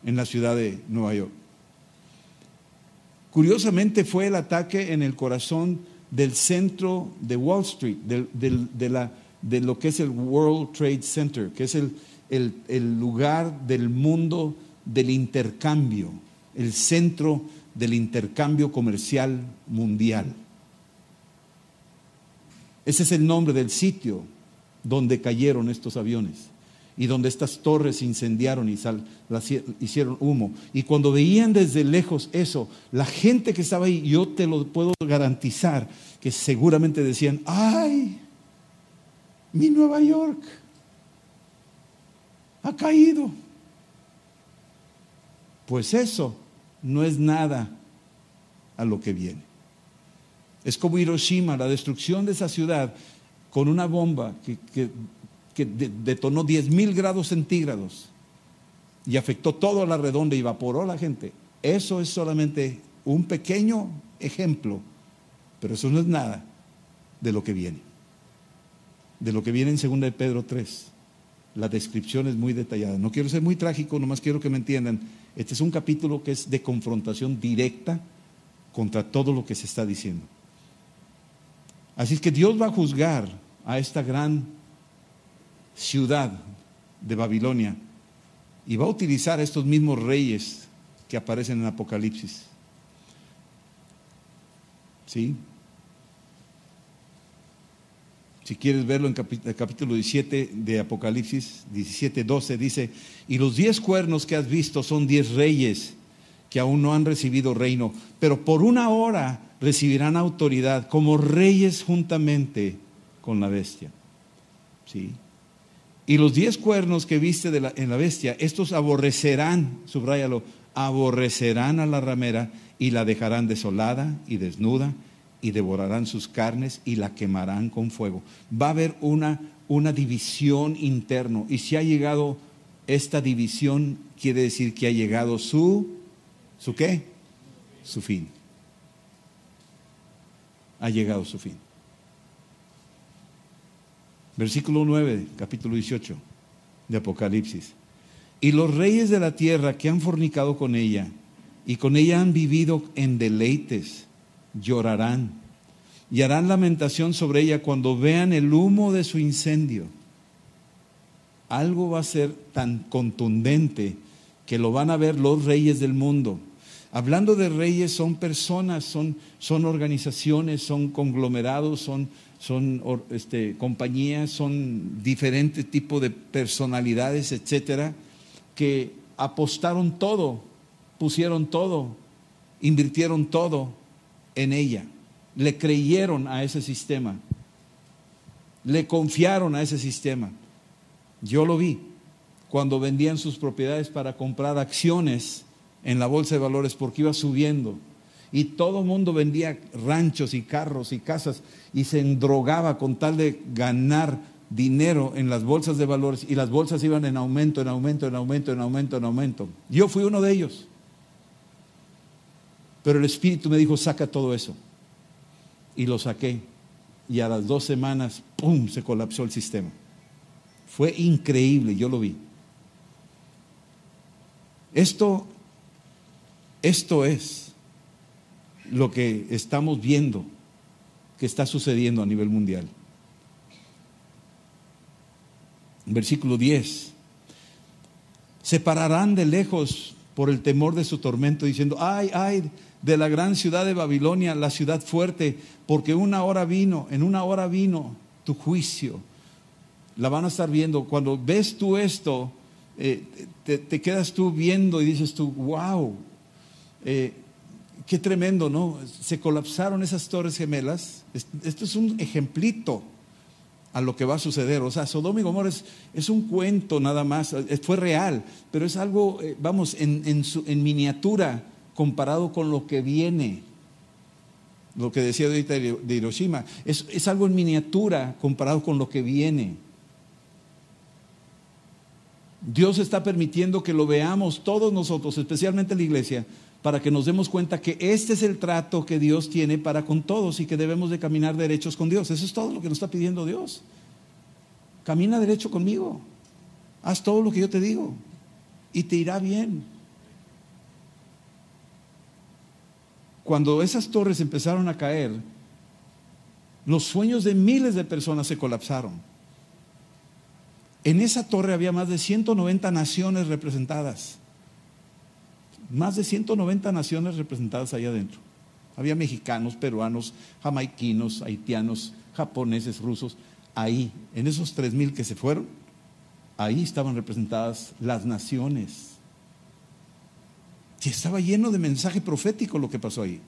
en la ciudad de Nueva York. Curiosamente fue el ataque en el corazón del centro de Wall Street, de, lo que es el World Trade Center, que es el, el lugar del mundo del intercambio, el centro del intercambio comercial mundial. Ese es el nombre del sitio donde cayeron estos aviones y donde estas torres se incendiaron y hicieron humo. Y cuando veían desde lejos eso, la gente que estaba ahí, yo te lo puedo garantizar, que seguramente decían, ay, mi Nueva York ha caído. Pues eso no es nada a lo que viene. Es como Hiroshima, la destrucción de esa ciudad con una bomba que, detonó 10 mil grados centígrados y afectó todo la redonda y evaporó a la gente. Eso es solamente un pequeño ejemplo, pero eso no es nada de lo que viene. De lo que viene en 2 de Pedro 3. La descripción es muy detallada. No quiero ser muy trágico, nomás quiero que me entiendan. Este es un capítulo que es de confrontación directa contra todo lo que se está diciendo. Así es que Dios va a juzgar a esta gran ciudad de Babilonia y va a utilizar a estos mismos reyes que aparecen en Apocalipsis. ¿Sí? Si quieres verlo en el capítulo 17 de Apocalipsis, 17, 12, dice, y los diez cuernos que has visto son diez reyes que aún no han recibido reino, pero por una hora recibirán autoridad como reyes juntamente con la bestia. ¿Sí? Y los diez cuernos que viste en la bestia, estos aborrecerán, subráyalo, aborrecerán a la ramera y la dejarán desolada y desnuda y devorarán sus carnes y la quemarán con fuego. Va a haber una, una división interno. Y si ha llegado esta división, quiere decir que ha llegado su, ¿su qué? Su fin. Ha llegado su fin. Versículo 9, capítulo 18 de Apocalipsis. Y los reyes de la tierra que han fornicado con ella y con ella han vivido en deleites, llorarán y harán lamentación sobre ella cuando vean el humo de su incendio. Algo va a ser tan contundente que lo van a ver los reyes del mundo. Hablando de reyes, son personas, son, son organizaciones, son conglomerados, son, son este, compañías, son diferentes tipos de personalidades, etcétera, que apostaron todo, pusieron todo, invirtieron todo en ella. Le creyeron a ese sistema. Le confiaron a ese sistema. Yo lo vi cuando vendían sus propiedades para comprar acciones en la bolsa de valores porque iba subiendo. Y todo el mundo vendía ranchos y carros y casas y se endrogaba con tal de ganar dinero en las bolsas de valores y las bolsas iban en aumento, en aumento, en aumento, en aumento, en aumento. Yo fui uno de ellos. Pero el Espíritu me dijo, saca todo eso. Y lo saqué. Y a las dos semanas, ¡pum!, se colapsó el sistema. Fue increíble, yo lo vi. Esto, esto es lo que estamos viendo que está sucediendo a nivel mundial. Versículo 10. Separarán de lejos por el temor de su tormento, diciendo, ay, ay, de la gran ciudad de Babilonia, la ciudad fuerte, porque una hora vino, en una hora vino tu juicio. La van a estar viendo. Cuando ves tú esto, eh, te, quedas tú viendo y dices tú, wow, eh, qué tremendo, ¿no? Se colapsaron esas torres gemelas. Esto es un ejemplito a lo que va a suceder. O sea, Sodoma y Gomorra es, un cuento nada más, fue real, pero es algo, eh, vamos, en, miniatura comparado con lo que viene. Lo que decía ahorita de Hiroshima, es, es algo en miniatura comparado con lo que viene. Dios está permitiendo que lo veamos todos nosotros, especialmente la iglesia, para que nos demos cuenta que este es el trato que Dios tiene para con todos y que debemos de caminar derechos con Dios. Eso es todo lo que nos está pidiendo Dios. Camina derecho conmigo. Haz todo lo que yo te digo y te irá bien. Cuando esas torres empezaron a caer, los sueños de miles de personas se colapsaron. En esa torre había más de 190 naciones representadas. Más de 190 naciones representadas ahí adentro. Había mexicanos, peruanos, jamaiquinos, haitianos, japoneses, rusos. Ahí, en esos 3.000 que se fueron, ahí estaban representadas las naciones. Y estaba lleno de mensaje profético lo que pasó ahí.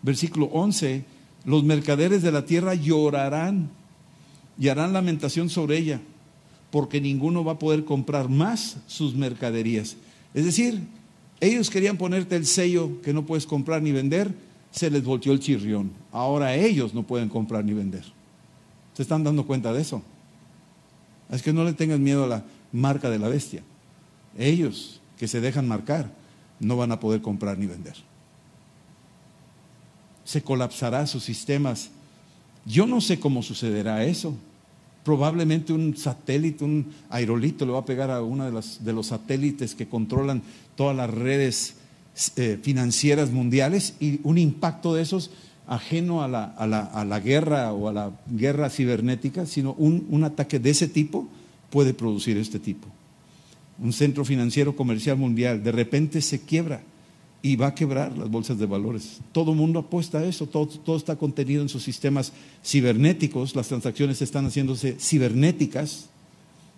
Versículo 11, los mercaderes de la tierra llorarán y harán lamentación sobre ella, porque ninguno va a poder comprar más sus mercaderías. Es decir, ellos querían ponerte el sello que no puedes comprar ni vender, se les volteó el chirrión. Ahora ellos no pueden comprar ni vender. ¿Se están dando cuenta de eso? Es que no le tengan miedo a la marca de la bestia. Ellos que se dejan marcar no van a poder comprar ni vender. Se colapsará sus sistemas. Yo no sé cómo sucederá eso probablemente un satélite, un aerolito le va a pegar a uno de, de los satélites que controlan todas las redes eh, financieras mundiales y un impacto de esos ajeno a la, guerra o a la guerra cibernética, sino un ataque de ese tipo puede producir este tipo. Un centro financiero comercial mundial de repente se quiebra y va a quebrar las bolsas de valores. Todo el mundo apuesta a eso, todo, todo, está contenido en sus sistemas cibernéticos, las transacciones están haciéndose cibernéticas,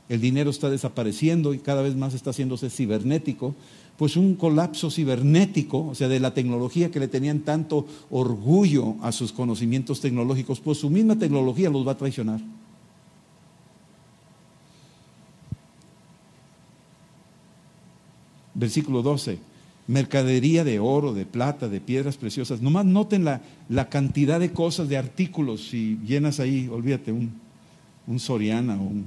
el dinero está desapareciendo y cada vez más está haciéndose cibernético, pues un colapso cibernético, o sea, de la tecnología que le tenían tanto orgullo a sus conocimientos tecnológicos, pues su misma tecnología los va a traicionar. Versículo 12 mercadería de oro, de plata, de piedras preciosas. Nomás noten la, la cantidad de cosas, de artículos. Si llenas ahí, olvídate, un, un Soriana o un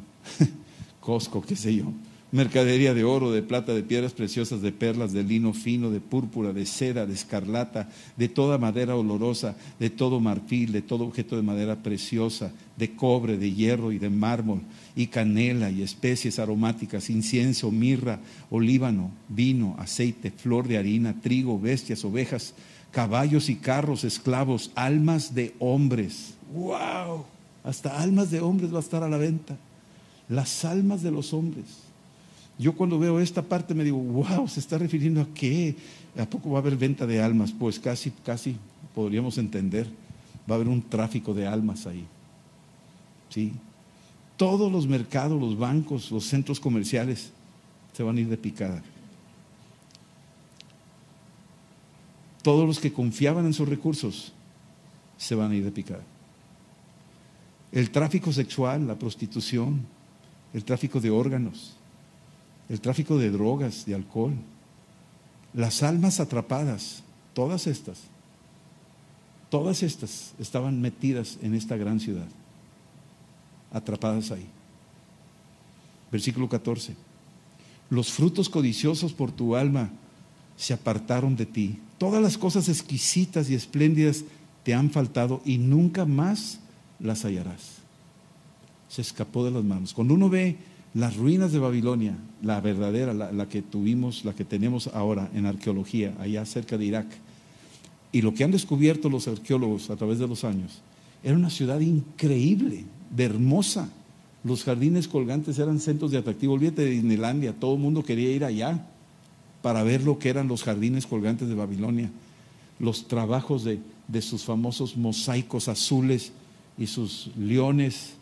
Costco, qué sé yo mercadería de oro, de plata, de piedras preciosas, de perlas, de lino fino, de púrpura, de seda, de escarlata, de toda madera olorosa, de todo marfil, de todo objeto de madera preciosa, de cobre, de hierro y de mármol, y canela y especies aromáticas, incienso, mirra, olíbano, vino, aceite, flor de harina, trigo, bestias, ovejas, caballos y carros, esclavos, almas de hombres. ¡Wow! Hasta almas de hombres va a estar a la venta. Las almas de los hombres. Yo cuando veo esta parte me digo, wow, ¿se está refiriendo a qué? ¿A poco va a haber venta de almas? Pues casi, casi podríamos entender. Va a haber un tráfico de almas ahí. ¿Sí? Todos los mercados, los bancos, los centros comerciales se van a ir de picada. Todos los que confiaban en sus recursos se van a ir de picada. El tráfico sexual, la prostitución, el tráfico de órganos, el tráfico de drogas, de alcohol, las almas atrapadas, todas estas, todas estas estaban metidas en esta gran ciudad, atrapadas ahí. Versículo 14. Los frutos codiciosos por tu alma se apartaron de ti. Todas las cosas exquisitas y espléndidas te han faltado y nunca más las hallarás. Se escapó de las manos. Cuando uno ve las ruinas de Babilonia, la verdadera, la, que tuvimos, la que tenemos ahora en arqueología, allá cerca de Irak, y lo que han descubierto los arqueólogos a través de los años, era una ciudad increíble, de hermosa. Los jardines colgantes eran centros de atractivo. Olvídate de Disneylandia, todo el mundo quería ir allá para ver lo que eran los jardines colgantes de Babilonia, los trabajos de, sus famosos mosaicos azules y sus leones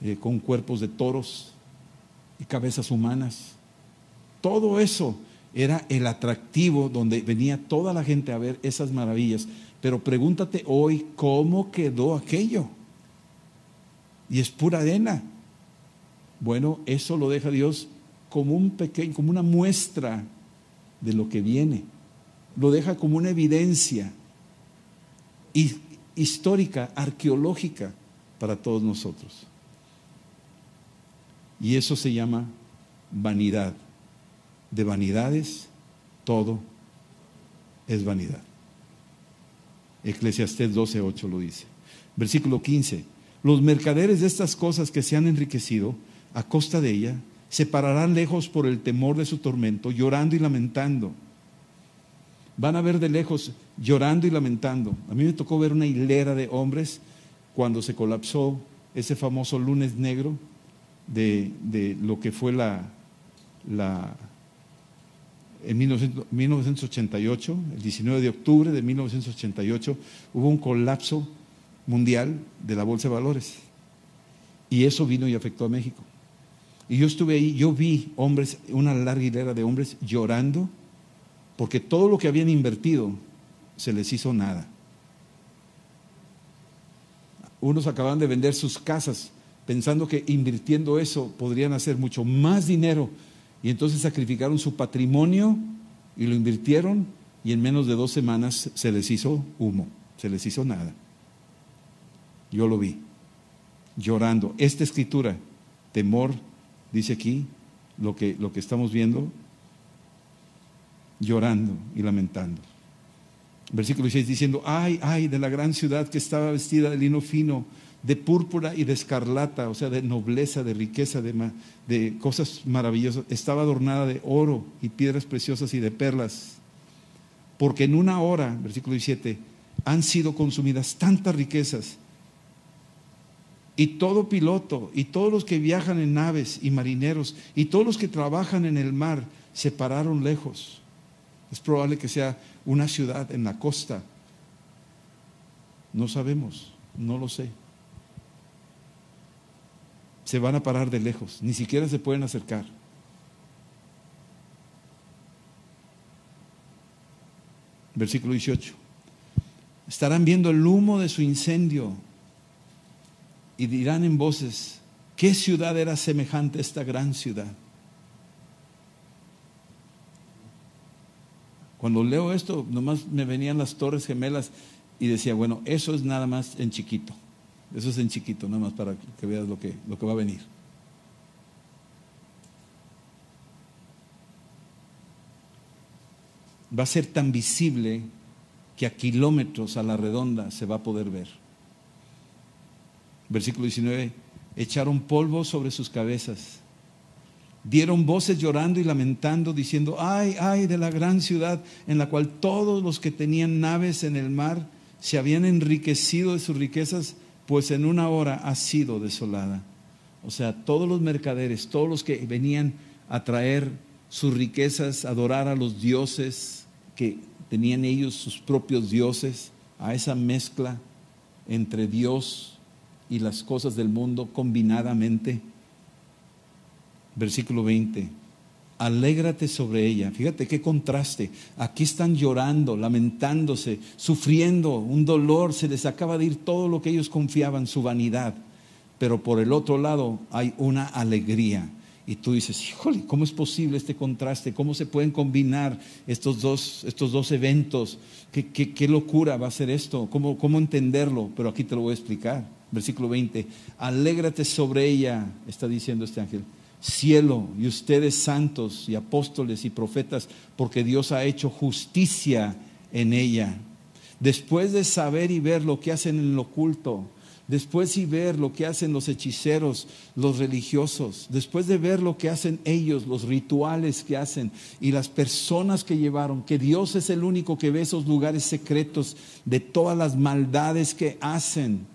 eh, con cuerpos de toros y cabezas humanas. Todo eso era el atractivo donde venía toda la gente a ver esas maravillas Pero pregúntate hoy cómo quedó aquello. Y es pura arena. Bueno, eso lo deja Dios como un pequeño, como una muestra de lo que viene. Lo deja como una evidencia histórica, arqueológica para todos nosotros. Y eso se llama vanidad. De vanidades, todo es vanidad. Eclesiastés 12:8 lo dice. Versículo 15. Los mercaderes de estas cosas que se han enriquecido a costa de ella se pararán lejos por el temor de su tormento, llorando y lamentando. Van a ver de lejos llorando y lamentando. A mí me tocó ver una hilera de hombres cuando se colapsó ese famoso lunes negro de, de lo que fue la, la en 1988, el 19 de octubre de 1988, hubo un colapso mundial de la bolsa de valores. Y eso vino y afectó a México. Y yo estuve ahí, yo vi hombres, una larga hilera de hombres llorando, porque todo lo que habían invertido se les hizo nada. Unos acababan de vender sus casas pensando que invirtiendo eso podrían hacer mucho más dinero y entonces sacrificaron su patrimonio y lo invirtieron y en menos de dos semanas se les hizo humo, se les hizo nada. Yo lo vi, llorando. Esta escritura, temor, dice aquí, lo que, lo que estamos viendo, llorando y lamentando. Versículo 6 diciendo, ay, ay, de la gran ciudad que estaba vestida de lino fino, de púrpura y de escarlata, o sea, de nobleza, de riqueza, de, cosas maravillosas. Estaba adornada de oro y piedras preciosas y de perlas. Porque en una hora, versículo 17, han sido consumidas tantas riquezas y todo piloto, y todos los que viajan en naves y marineros, y todos los que trabajan en el mar, se pararon lejos. Es probable que sea una ciudad en la costa. No sabemos, no lo sé. Se van a parar de lejos, ni siquiera se pueden acercar. Versículo 18. Estarán viendo el humo de su incendio y dirán en voces, ¿qué ciudad era semejante a esta gran ciudad? Cuando leo esto, nomás me venían las torres gemelas y decía, bueno, eso es nada más en chiquito. Eso es en chiquito, nada más para que veas lo que, lo que va a venir. Va a ser tan visible que a kilómetros a la redonda se va a poder ver. Versículo 19, echaron polvo sobre sus cabezas, dieron voces llorando y lamentando, diciendo, ay, ay de la gran ciudad en la cual todos los que tenían naves en el mar se habían enriquecido de sus riquezas, pues en una hora ha sido desolada. O sea, todos los mercaderes, todos los que venían a traer sus riquezas, a adorar a los dioses que tenían ellos, sus propios dioses, a esa mezcla entre Dios y las cosas del mundo combinadamente. Versículo 20. Alégrate sobre ella. Fíjate qué contraste. Aquí están llorando, lamentándose, sufriendo un dolor. Se les acaba de ir todo lo que ellos confiaban, su vanidad. Pero por el otro lado hay una alegría. Y tú dices, híjole, ¿cómo es posible este contraste? ¿Cómo se pueden combinar estos dos, estos dos eventos? ¿Qué, locura va a ser esto? ¿Cómo, ¿Cómo entenderlo? Pero aquí te lo voy a explicar versículo 20, alégrate sobre ella, está diciendo este ángel, cielo y ustedes santos y apóstoles y profetas, porque Dios ha hecho justicia en ella. Después de saber y ver lo que hacen en lo oculto, después de ver lo que hacen los hechiceros, los religiosos, después de ver lo que hacen ellos, los rituales que hacen y las personas que llevaron, que Dios es el único que ve esos lugares secretos de todas las maldades que hacen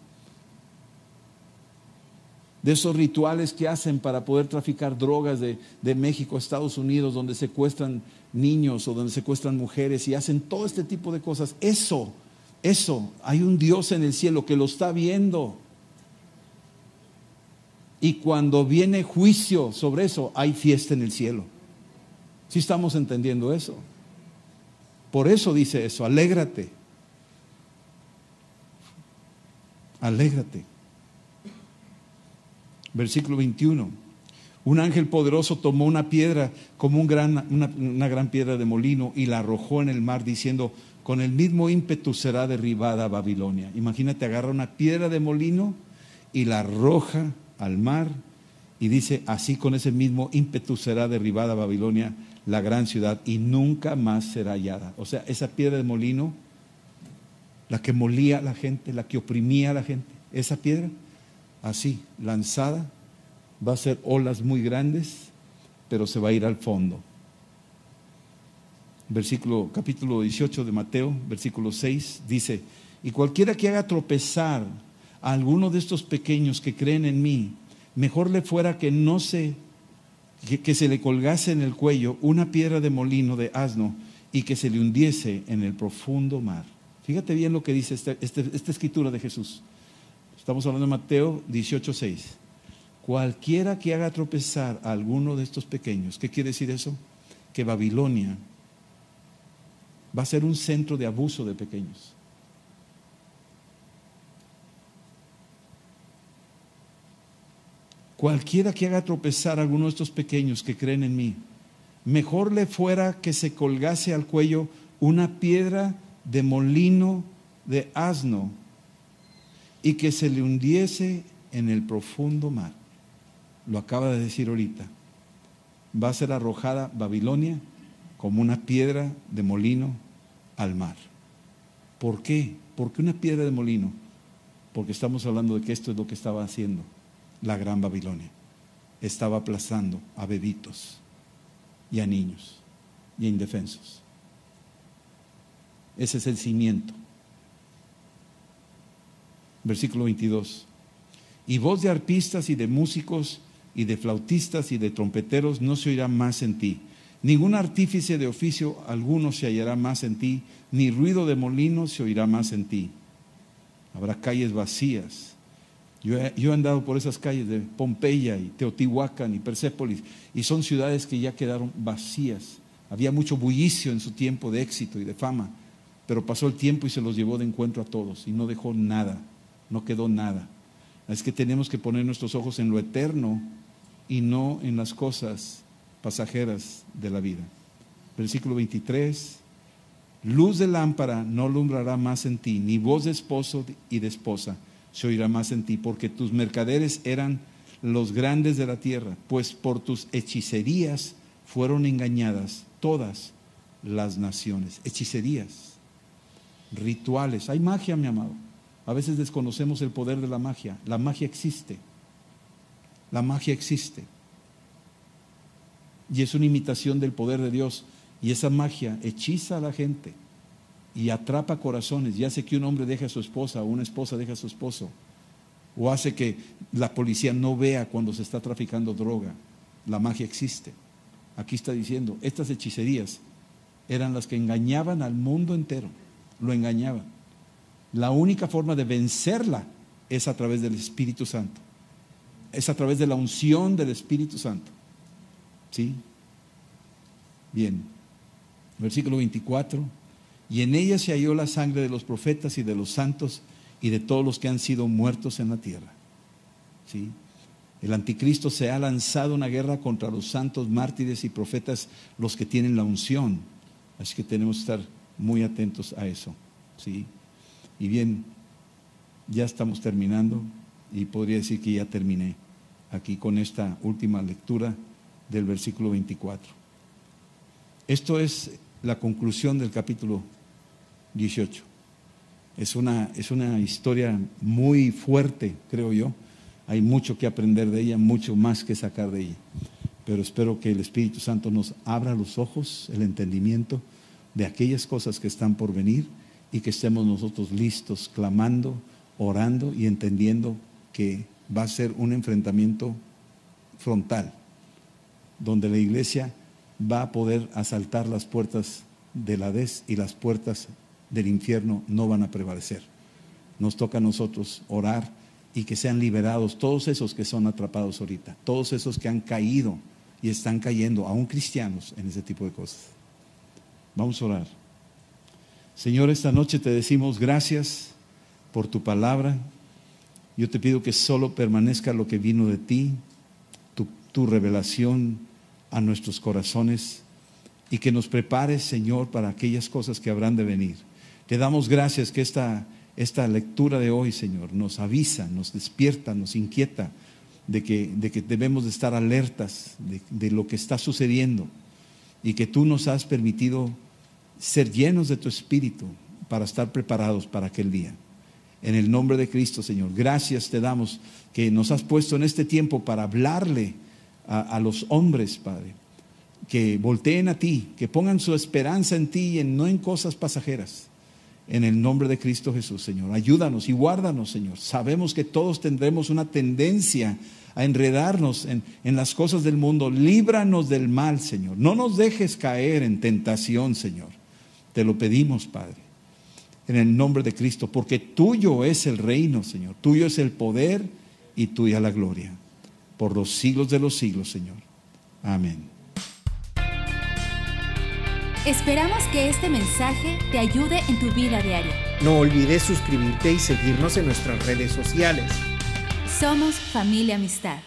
de esos rituales que hacen para poder traficar drogas de, México a Estados Unidos, donde secuestran niños o donde secuestran mujeres y hacen todo este tipo de cosas. Eso, eso, hay un Dios en el cielo que lo está viendo. Y cuando viene juicio sobre eso, hay fiesta en el cielo. Si estamos entendiendo eso? Por eso dice eso, alégrate. alégrate. Versículo 21. Un ángel poderoso tomó una piedra como gran, una, una, gran piedra de molino y la arrojó en el mar diciendo, con el mismo ímpetu será derribada Babilonia. Imagínate, agarra una piedra de molino y la arroja al mar y dice, así con ese mismo ímpetu será derribada Babilonia, la gran ciudad, y nunca más será hallada. O sea, esa piedra de molino, la que molía a la gente, la que oprimía a la gente, esa piedra, así, lanzada, va a ser olas muy grandes, pero se va a ir al fondo. Versículo, capítulo 18 de Mateo, versículo 6, dice, y cualquiera que haga tropezar a alguno de estos pequeños que creen en mí, mejor le fuera que no se, que, se le colgase en el cuello una piedra de molino de asno y que se le hundiese en el profundo mar. Fíjate bien lo que dice este, este, esta escritura de Jesús. Estamos hablando de Mateo 18, 6. Cualquiera que haga tropezar a alguno de estos pequeños, ¿qué quiere decir eso? Que Babilonia va a ser un centro de abuso de pequeños. Cualquiera que haga tropezar a alguno de estos pequeños que creen en mí, mejor le fuera que se colgase al cuello una piedra de molino de asno y que se le hundiese en el profundo mar. Lo acaba de decir ahorita. Va a ser arrojada Babilonia como una piedra de molino al mar. ¿Por qué? ¿Por qué una piedra de molino? Porque estamos hablando de que esto es lo que estaba haciendo la gran Babilonia. Estaba aplazando a bebitos y a niños y a indefensos. Ese es el cimiento. Versículo 22. Y voz de arpistas y de músicos y de flautistas y de trompeteros no se oirá más en ti. Ningún artífice de oficio alguno se hallará más en ti, ni ruido de molino se oirá más en ti. Habrá calles vacías yo he, andado por esas calles de Pompeya y Teotihuacán y Persépolis y son ciudades que ya quedaron vacías. Había mucho bullicio en su tiempo de éxito y de fama, pero pasó el tiempo y se los llevó de encuentro a todos y no dejó nada, no quedó nada. Es que tenemos que poner nuestros ojos en lo eterno y no en las cosas pasajeras de la vida. Versículo 23. Luz de lámpara no alumbrará más en ti, ni voz de esposo y de esposa se oirá más en ti, porque tus mercaderes eran los grandes de la tierra, pues por tus hechicerías fueron engañadas todas las naciones. Hechicerías, rituales. Hay magia, mi amado. A veces desconocemos el poder de la magia. La magia existe. La magia existe. Y es una imitación del poder de Dios. Y esa magia hechiza a la gente y atrapa corazones y hace que un hombre deje a su esposa o una esposa deje a su esposo. O hace que la policía no vea cuando se está traficando droga. La magia existe. Aquí está diciendo, estas hechicerías eran las que engañaban al mundo entero. Lo engañaban. La única forma de vencerla es a través del Espíritu Santo. Es a través de la unción del Espíritu Santo. ¿Sí? Bien. Versículo 24 y en ella se halló la sangre de los profetas y de los santos y de todos los que han sido muertos en la tierra. ¿Sí? El anticristo se ha lanzado una guerra contra los santos mártires y profetas, los que tienen la unción. Así que tenemos que estar muy atentos a eso. ¿sí? Y bien, ya estamos terminando y podría decir que ya terminé aquí con esta última lectura del versículo 24. Esto es la conclusión del capítulo 18. Es una, es una historia muy fuerte, creo yo. Hay mucho que aprender de ella, mucho más que sacar de ella. Pero espero que el Espíritu Santo nos abra los ojos, el entendimiento de aquellas cosas que están por venir y que estemos nosotros listos, clamando, orando y entendiendo que va a ser un enfrentamiento frontal, donde la iglesia va a poder asaltar las puertas del Hades y las puertas del infierno no van a prevalecer. Nos toca a nosotros orar y que sean liberados todos esos que son atrapados ahorita, todos esos que han caído y están cayendo, aún cristianos, en ese tipo de cosas. Vamos a orar. Señor, esta noche te decimos gracias por tu palabra. Yo te pido que solo permanezca lo que vino de ti, tu, revelación a nuestros corazones y que nos prepares, Señor, para aquellas cosas que habrán de venir. Te damos gracias que esta, esta lectura de hoy, Señor, nos avisa, nos despierta, nos inquieta de que, de que debemos de estar alertas de, de lo que está sucediendo y que tú nos has permitido ser llenos de tu espíritu para estar preparados para aquel día. En el nombre de Cristo, Señor, gracias te damos que nos has puesto en este tiempo para hablarle a, los hombres, Padre, que volteen a ti, que pongan su esperanza en ti y en, no en cosas pasajeras. En el nombre de Cristo Jesús, Señor. Ayúdanos y guárdanos, Señor. Sabemos que todos tendremos una tendencia a enredarnos en, en, las cosas del mundo. Líbranos del mal, Señor. No nos dejes caer en tentación, Señor. Te lo pedimos, Padre. En el nombre de Cristo, porque tuyo es el reino, Señor. Tuyo es el poder y tuya la gloria. Por los siglos de los siglos, Señor. Amén. Esperamos que este mensaje te ayude en tu vida diaria. No olvides suscribirte y seguirnos en nuestras redes sociales. Somos familia amistad.